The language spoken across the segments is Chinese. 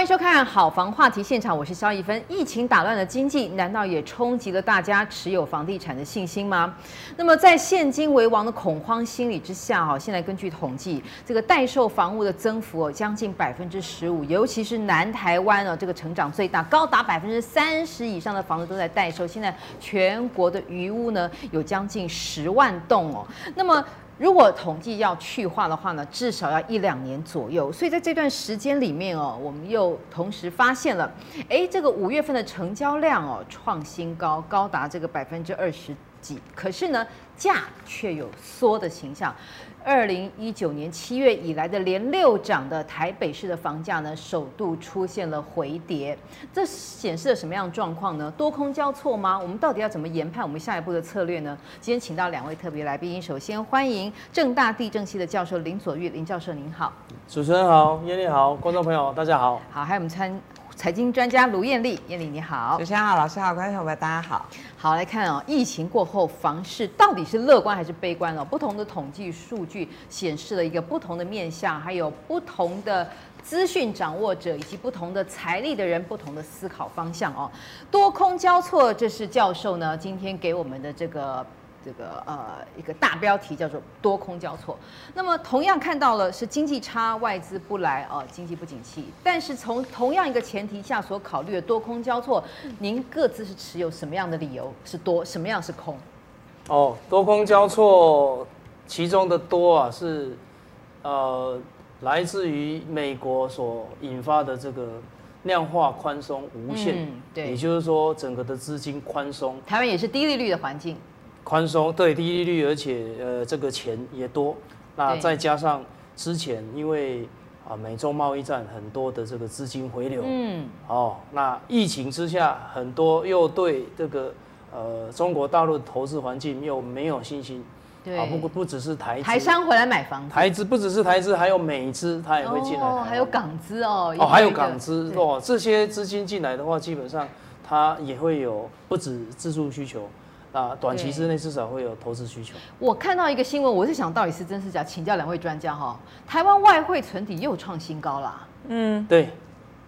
欢迎收看《好房话题现场》，我是萧一芬。疫情打乱了经济，难道也冲击了大家持有房地产的信心吗？那么，在现金为王的恐慌心理之下，哈，现在根据统计，这个待售房屋的增幅哦，将近百分之十五，尤其是南台湾哦，这个成长最大，高达百分之三十以上的房子都在待售。现在全国的余屋呢，有将近十万栋哦。那么如果统计要去化的话呢，至少要一两年左右。所以在这段时间里面哦，我们又同时发现了，哎，这个五月份的成交量哦创新高，高达这个百分之二十几。可是呢，价却有缩的形象。二零一九年七月以来的连六涨的台北市的房价呢，首度出现了回跌，这显示了什么样的状况呢？多空交错吗？我们到底要怎么研判我们下一步的策略呢？今天请到两位特别来宾，首先欢迎正大地震系的教授林左玉，林教授您好。主持人好，叶丽好，观众朋友大家好。好，还有我们参。财经专家卢艳丽，艳丽你好，主持人好，老师好，观众朋友大家好。好，来看哦，疫情过后房市到底是乐观还是悲观哦？不同的统计数据显示了一个不同的面向，还有不同的资讯掌握者以及不同的财力的人，不同的思考方向哦。多空交错，这是教授呢今天给我们的这个。这个呃一个大标题叫做多空交错，那么同样看到了是经济差，外资不来哦，经济不景气。但是从同样一个前提下所考虑的多空交错，您各自是持有什么样的理由是多，什么样是空？哦，多空交错，其中的多啊是呃来自于美国所引发的这个量化宽松无限，嗯，对，也就是说整个的资金宽松，台湾也是低利率的环境。宽松对低利率，而且呃这个钱也多，那再加上之前因为啊美中贸易战很多的这个资金回流，嗯，哦，那疫情之下很多又对这个呃中国大陆的投资环境又没有信心，对，啊不不只是台台商回来买房子，台资不只是台资，还有美资它也会进来，哦，还有港资哦，哦还有港资。哦，这些资金进来的话，基本上它也会有不止自住需求。啊，短期之内至少会有投资需求。我看到一个新闻，我是想到底是真是假，请教两位专家哈。台湾外汇存底又创新高啦。嗯，对，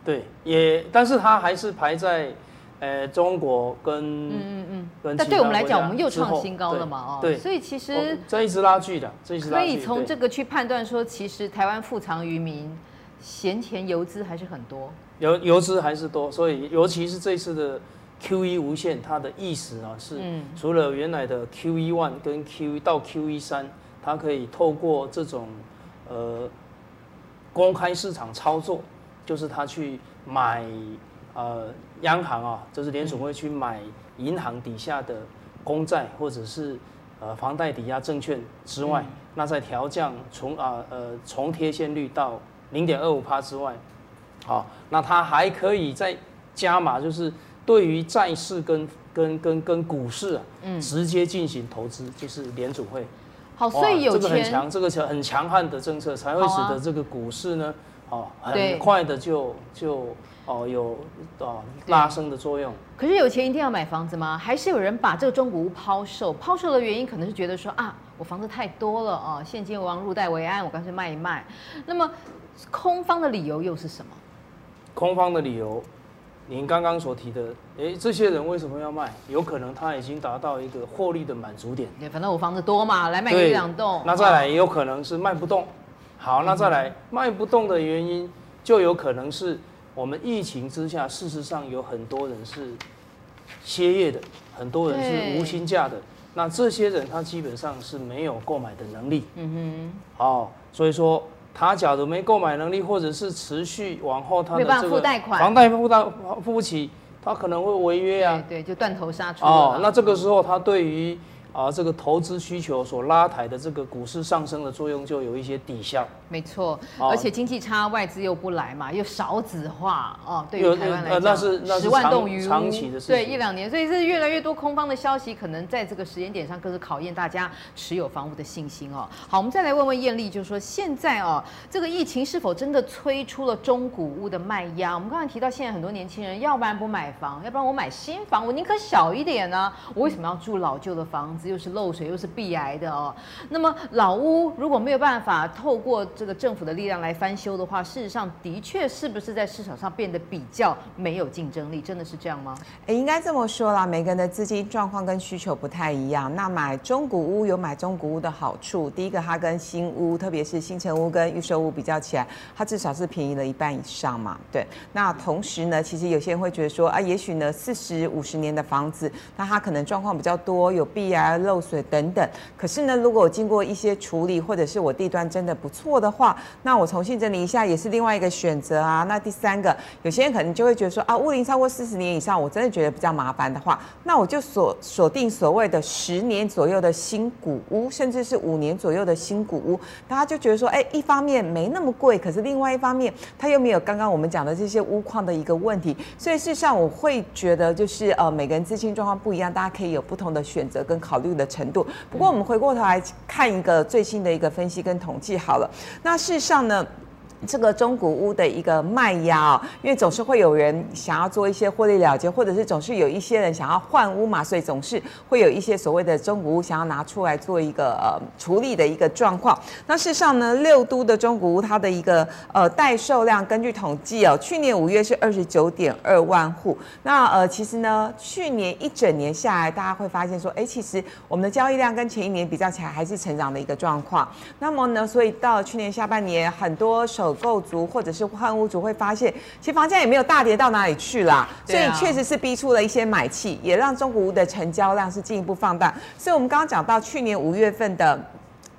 对，也，但是它还是排在，呃，中国跟嗯嗯嗯，跟但对我们来讲，我们又创新高了嘛，哦，对，所以其实这一直拉锯的，这一直拉锯。可以从这个去判断说，其实台湾富藏于民，闲钱游资还是很多，游游资还是多，所以尤其是这次的。QE 无限，它的意思呢是，除了原来的 QE one 跟 QE 到 QE 三，它可以透过这种呃公开市场操作，就是他去买呃央行啊，就是联储会去买银行底下的公债或者是呃房贷抵押证券之外，那再调降从啊呃从贴现率到零点二五帕之外，好，那它还可以再加码，就是。对于债市跟跟跟跟股市啊，嗯，直接进行投资，就是联储会。好，所以有钱，这个很强，这个强很强悍的政策，才会使得这个股市呢，哦，很快的就就哦有哦拉升的作用。可是有钱一定要买房子吗？还是有人把这个中古屋抛售？抛售的原因可能是觉得说啊，我房子太多了啊，现金为王，入袋为安，我干脆卖一卖。那么空方的理由又是什么？空方的理由。您刚刚所提的，哎，这些人为什么要卖？有可能他已经达到一个获利的满足点。对，反正我房子多嘛，来卖一两栋。那再来也有可能是卖不动。好，那再来卖不动的原因，就有可能是我们疫情之下，事实上有很多人是歇业的，很多人是无薪假的。那这些人他基本上是没有购买的能力。嗯哼。好，所以说。他假如没购买能力，或者是持续往后他的这个房贷付到付不起，他可能会违约啊。对，对，就断头杀出。哦，那这个时候他对于。啊，这个投资需求所拉抬的这个股市上升的作用就有一些抵消。没错，而且经济差，外资又不来嘛，又少子化哦。对于台湾来讲，那是那是十万栋余屋，长期的事。对，一两年，所以是越来越多空方的消息，可能在这个时间点上更是考验大家持有房屋的信心哦。好，我们再来问问艳丽，就是说现在哦，这个疫情是否真的催出了中古屋的卖压？我们刚才提到，现在很多年轻人，要不然不买房，要不然我买新房，我宁可小一点呢、啊，我为什么要住老旧的房子？又是漏水又是壁癌的哦。那么老屋如果没有办法透过这个政府的力量来翻修的话，事实上的确是不是在市场上变得比较没有竞争力？真的是这样吗？哎，应该这么说啦，每个人的资金状况跟需求不太一样。那买中古屋有买中古屋的好处，第一个它跟新屋，特别是新城屋跟预售屋比较起来，它至少是便宜了一半以上嘛。对，那同时呢，其实有些人会觉得说啊，也许呢四十五十年的房子，那它可能状况比较多，有壁啊、漏水等等。可是呢，如果经过一些处理，或者是我地段真的不错的话，那我重新整理一下也是另外一个选择啊。那第三个，有些人可能就会觉得说啊，屋龄超过四十年以上，我真的觉得比较麻烦的话，那我就锁锁定所谓的十年左右的新古屋，甚至是五年左右的新古屋。大家就觉得说，哎，一方面没那么贵，可是另外一方面，它又没有刚刚我们讲的这些屋况的一个问题。所以事实上，我会觉得就是呃，每个人资金状况不一样，大家可以有不同的选择跟考虑的程度。不过我们回过头来看一个最新的一个分析跟统计好了，那事实上呢，这个中古屋的一个卖压哦，因为总是会有人想要做一些获利了结，或者是总是有一些人想要换屋嘛，所以总是会有一些所谓的中古屋想要拿出来做一个呃处理的一个状况。那事实上呢，六都的中古屋它的一个呃待售量，根据统计哦，去年五月是二十九点二万户。那呃其实呢，去年一整年下来，大家会发现说，哎，其实我们的交易量跟前一年比较起来，还是成长的一个状况。那么呢，所以到去年下半年，很多手购族或者是换屋族会发现，其实房价也没有大跌到哪里去啦，所以确实是逼出了一些买气，也让中古屋的成交量是进一步放大。所以我们刚刚讲到去年五月份的。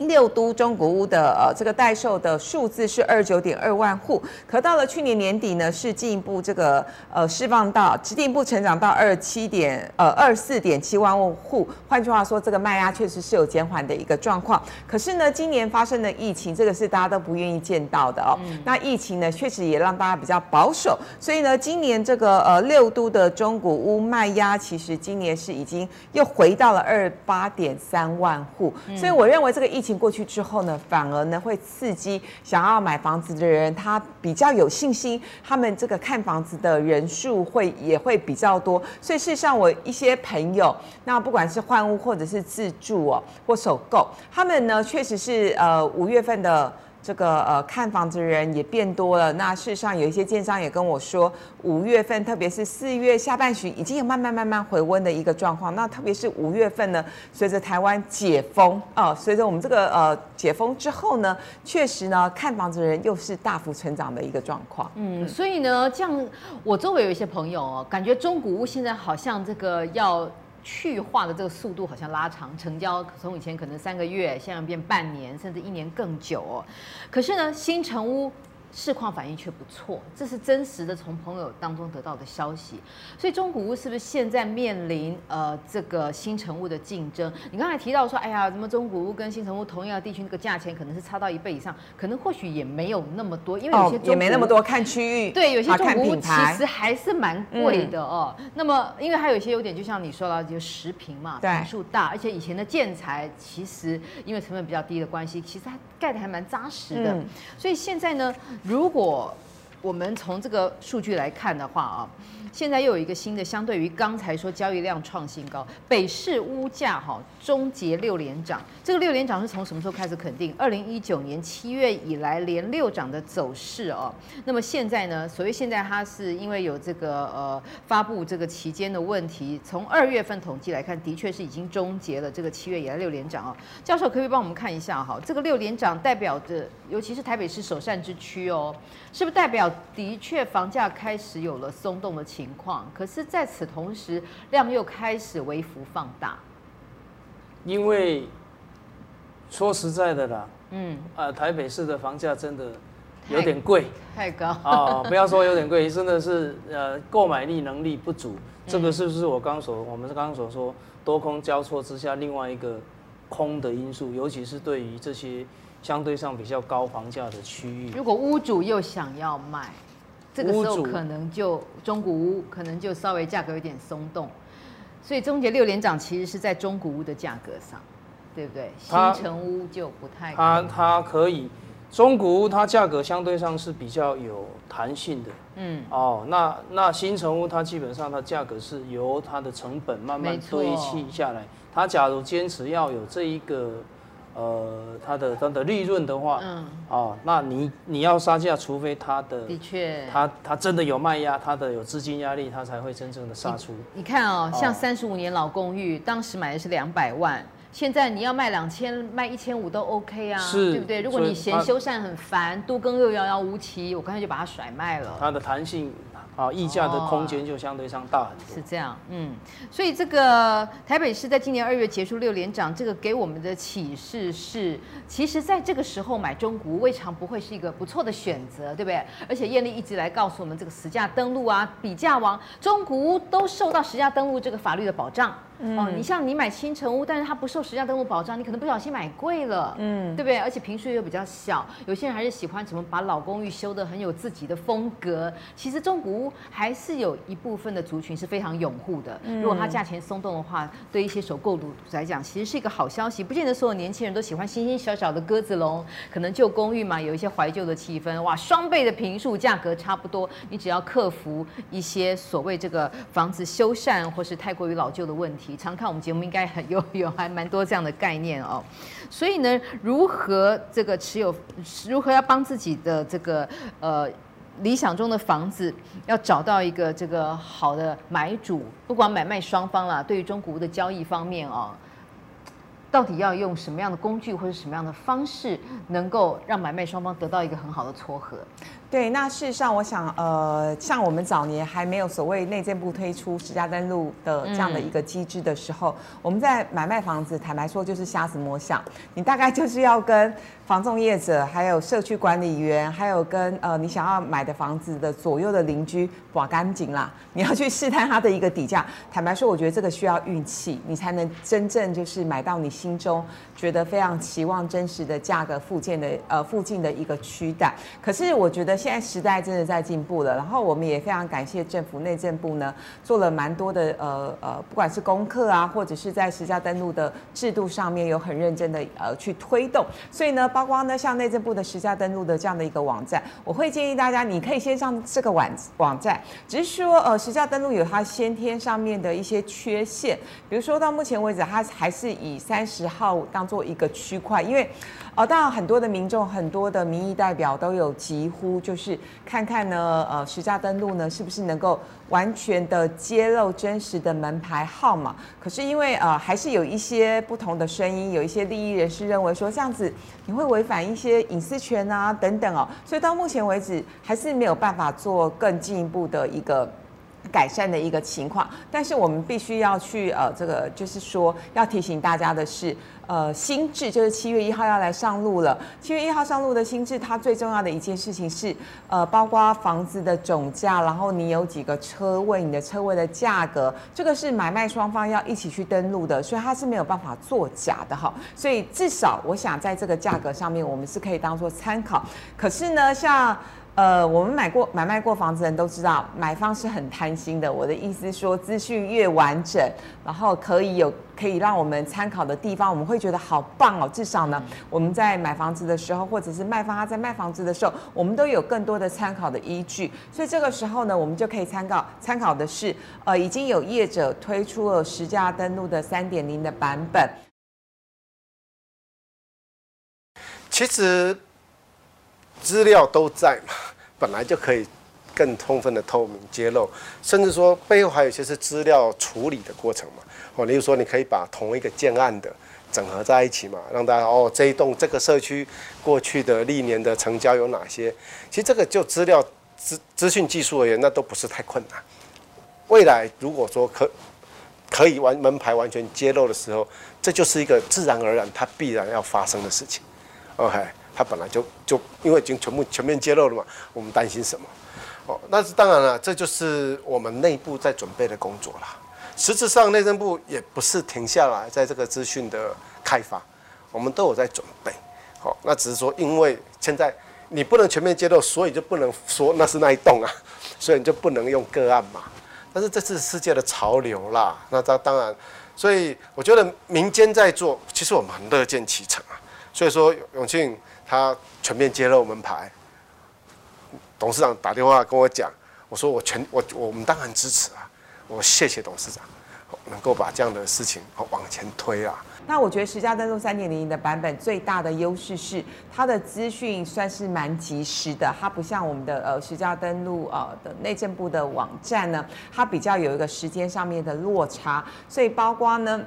六都中古屋的呃这个代售的数字是二十九点二万户，可到了去年年底呢，是进一步这个呃释放到进一步成长到二十七点呃二十四点七万户。换句话说，这个卖压确实是有减缓的一个状况。可是呢，今年发生的疫情，这个是大家都不愿意见到的哦。嗯、那疫情呢，确实也让大家比较保守，所以呢，今年这个呃六都的中古屋卖压，其实今年是已经又回到了二十八点三万户。嗯、所以我认为这个疫情。过去之后呢，反而呢会刺激想要买房子的人，他比较有信心，他们这个看房子的人数会也会比较多。所以事实上，我一些朋友，那不管是换屋或者是自住哦，或首购，他们呢确实是呃五月份的。这个呃，看房子的人也变多了。那事实上，有一些建商也跟我说，五月份，特别是四月下半旬，已经有慢慢慢慢回温的一个状况。那特别是五月份呢，随着台湾解封啊、呃，随着我们这个呃解封之后呢，确实呢，看房子的人又是大幅成长的一个状况。嗯，所以呢，这样我周围有一些朋友哦，感觉中古屋现在好像这个要。去化的这个速度好像拉长，成交从以前可能三个月，现在变半年，甚至一年更久。可是呢，新成屋。市况反应却不错，这是真实的从朋友当中得到的消息。所以中古屋是不是现在面临呃这个新成屋的竞争？你刚才提到说，哎呀，什么中古屋跟新成屋同样的地区，那个价钱可能是差到一倍以上，可能或许也没有那么多，因为有些哦、也没那么多看区域，对，有些中古屋其实还是蛮贵的哦。嗯、那么因为还有一些优点，就像你说到，就十平嘛，坪数大，而且以前的建材其实因为成本比较低的关系，其实它盖的还蛮扎实的。嗯、所以现在呢。如果我们从这个数据来看的话啊。现在又有一个新的，相对于刚才说交易量创新高，北市屋价哈终结六连涨。这个六连涨是从什么时候开始肯定？二零一九年七月以来连六涨的走势哦。那么现在呢？所谓现在它是因为有这个呃发布这个期间的问题，从二月份统计来看，的确是已经终结了这个七月以来六连涨哦。教授可不可以帮我们看一下哈？这个六连涨代表着，尤其是台北市首善之区哦，是不是代表的确房价开始有了松动的情况？可是在此同时，量又开始微幅放大。因为说实在的啦，嗯，呃，台北市的房价真的有点贵，太高啊！不要说有点贵，真的是呃，购买力能力不足。这个是不是我刚所我们刚刚所说多空交错之下另外一个空的因素？尤其是对于这些相对上比较高房价的区域，如果屋主又想要卖。这个时候可能就中古屋可能就稍微价格有点松动，所以终结六连涨其实是在中古屋的价格上，对不对？新城屋就不太它它可以，中古屋它价格相对上是比较有弹性的，嗯哦，那那新城屋它基本上它价格是由它的成本慢慢堆砌下来，它假如坚持要有这一个。呃，它的它的利润的话，嗯，哦，那你你要杀价，除非它的的确，它它真的有卖压，它的有资金压力，它才会真正的杀出。你，你看哦，像三十五年老公寓，哦，当时买的是两百万，现在你要卖两千，卖一千五都 OK 啊，是，对不对？如果你嫌修缮很烦，都更又遥遥无期，我干脆就把它甩卖了。它的弹性。啊，溢价的空间就相对上大很多。是这样，嗯，所以这个台北市在今年二月结束六连涨，这个给我们的启示是，其实在这个时候买中股未尝不会是一个不错的选择，对不对？而且艳丽一直来告诉我们，这个实价登录啊、比价王、中股都受到实价登录这个法律的保障。嗯、哦，你像你买新成屋，但是它不受实价登录保障，你可能不小心买贵了，嗯，对不对？而且平数又比较小，有些人还是喜欢怎么把老公寓修得很有自己的风格。其实中古屋还是有一部分的族群是非常拥护的。嗯、如果它价钱松动的话，对一些首购族来讲，其实是一个好消息。不见得所有年轻人都喜欢新新小小的鸽子笼，可能旧公寓嘛，有一些怀旧的气氛。哇，双倍的平数，价格差不多，你只要克服一些所谓这个房子修缮或是太过于老旧的问题。常看我们节目，应该很 有有还蛮多这样的概念哦。所以呢，如何这个持有，如何要帮自己的这个呃理想中的房子，要找到一个这个好的买主，不管买卖双方啦，对于中古屋的交易方面哦，到底要用什么样的工具或者什么样的方式，能够让买卖双方得到一个很好的撮合？对，那事实上，我想，呃，像我们早年还没有所谓内政部推出实价登录的这样的一个机制的时候，嗯、我们在买卖房子，坦白说就是瞎子摸象，你大概就是要跟房仲业者，还有社区管理员，还有跟呃你想要买的房子的左右的邻居把干净啦，你要去试探他的一个底价。坦白说，我觉得这个需要运气，你才能真正就是买到你心中觉得非常期望真实的价格附近的呃附近的一个区带。可是我觉得现在时代真的在进步了，然后我们也非常感谢政府内政部呢做了蛮多的呃呃不管是功课啊，或者是在实价登录的制度上面有很认真的呃去推动，所以呢。包括呢，像内政部的实价登录的这样的一个网站，我会建议大家，你可以先上这个网网站。只是说，呃，实价登录有它先天上面的一些缺陷，比如说到目前为止，它还是以三十号当做一个区块，因为。呃，当然很多的民众、很多的民意代表都有疾呼，就就是看看呢，呃，实价登录呢是不是能够完全的揭露真实的门牌号码？可是因为呃，还是有一些不同的声音，有一些利益人士认为说这样子你会违反一些隐私权啊等等哦，所以到目前为止还是没有办法做更进一步的一个改善的一个情况。但是我们必须要去呃，这个就是说要提醒大家的是。呃，新制就是七月一号要来上路了。七月一号上路的新制，它最重要的一件事情是，呃，包括房子的总价，然后你有几个车位，你的车位的价格，这个是买卖双方要一起去登录的，所以它是没有办法作假的哈。所以至少我想在这个价格上面，我们是可以当做参考。可是呢，像。呃，我们买过买卖过房子的人都知道，买方是很贪心的。我的意思是说，资讯越完整，然后可以有可以让我们参考的地方，我们会觉得好棒哦。至少呢，我们在买房子的时候，或者是卖方他在卖房子的时候，我们都有更多的参考的依据。所以这个时候呢，我们就可以参考参考的是，呃，已经有业者推出了实价登录的三点零的版本。其实。资料都在嘛，本来就可以更充分的透明揭露，甚至说背后还有一些是资料处理的过程嘛。哦，例如说你可以把同一个建案的整合在一起嘛，让大家哦，这一栋这个社区过去的历年的成交有哪些？其实这个就资料资资讯技术而言，那都不是太困难。未来如果说可可以完门牌完全揭露的时候，这就是一个自然而然它必然要发生的事情。OK。它本来就就因为已经全部全面揭露了嘛，我们担心什么？哦，那是当然了，这就是我们内部在准备的工作啦。实质上，内政部也不是停下来在这个资讯的开发，我们都有在准备。好，那只是说，因为现在你不能全面揭露，所以就不能说那是那一栋啊，所以你就不能用个案嘛。但是这是世界的潮流啦，那当当然，所以我觉得民间在做，其实我们很乐见其成啊。所以说，永庆。他全面揭露门牌，董事长打电话跟我讲，我说我全我我们当然支持啊，我谢谢董事长，能够把这样的事情往前推啊。那我觉得实价登录三点零的版本最大的优势是它的资讯算是蛮及时的，它不像我们的呃实价登录呃的内政部的网站呢，它比较有一个时间上面的落差，所以包括呢。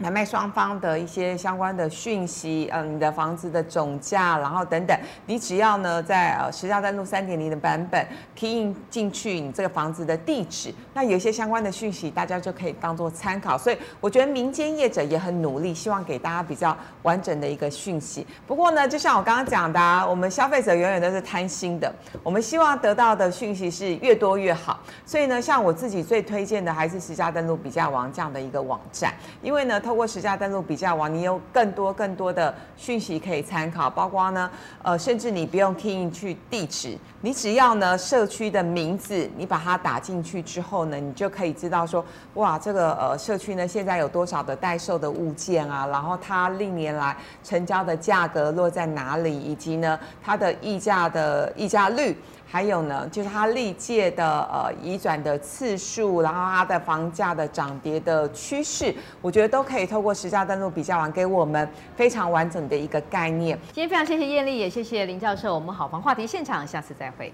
买卖双方的一些相关的讯息，嗯，你的房子的总价，然后等等，你只要呢在呃实价登录三点零的版本 key in 进去你这个房子的地址，那有一些相关的讯息，大家就可以当做参考。所以我觉得民间业者也很努力，希望给大家比较完整的一个讯息。不过呢，就像我刚刚讲的啊，我们消费者永远都是贪心的，我们希望得到的讯息是越多越好。所以呢，像我自己最推荐的还是实价登录比价王这样的一个网站，因为呢。透过实价登录比价网，你有更多更多的讯息可以参考，包括呢，呃，甚至你不用 key 进去地址，你只要呢社区的名字，你把它打进去之后呢，你就可以知道说，哇，这个呃社区呢现在有多少的待售的物件啊，然后它历年来成交的价格落在哪里，以及呢它的溢价的溢价率。还有呢，就是它历届的呃移转的次数，然后它的房价的涨跌的趋势，我觉得都可以可以透过实价登录比较网给我们非常完整的一个概念。今天非常谢谢艳丽，也谢谢林教授。我们好房话题现场，下次再会。